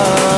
love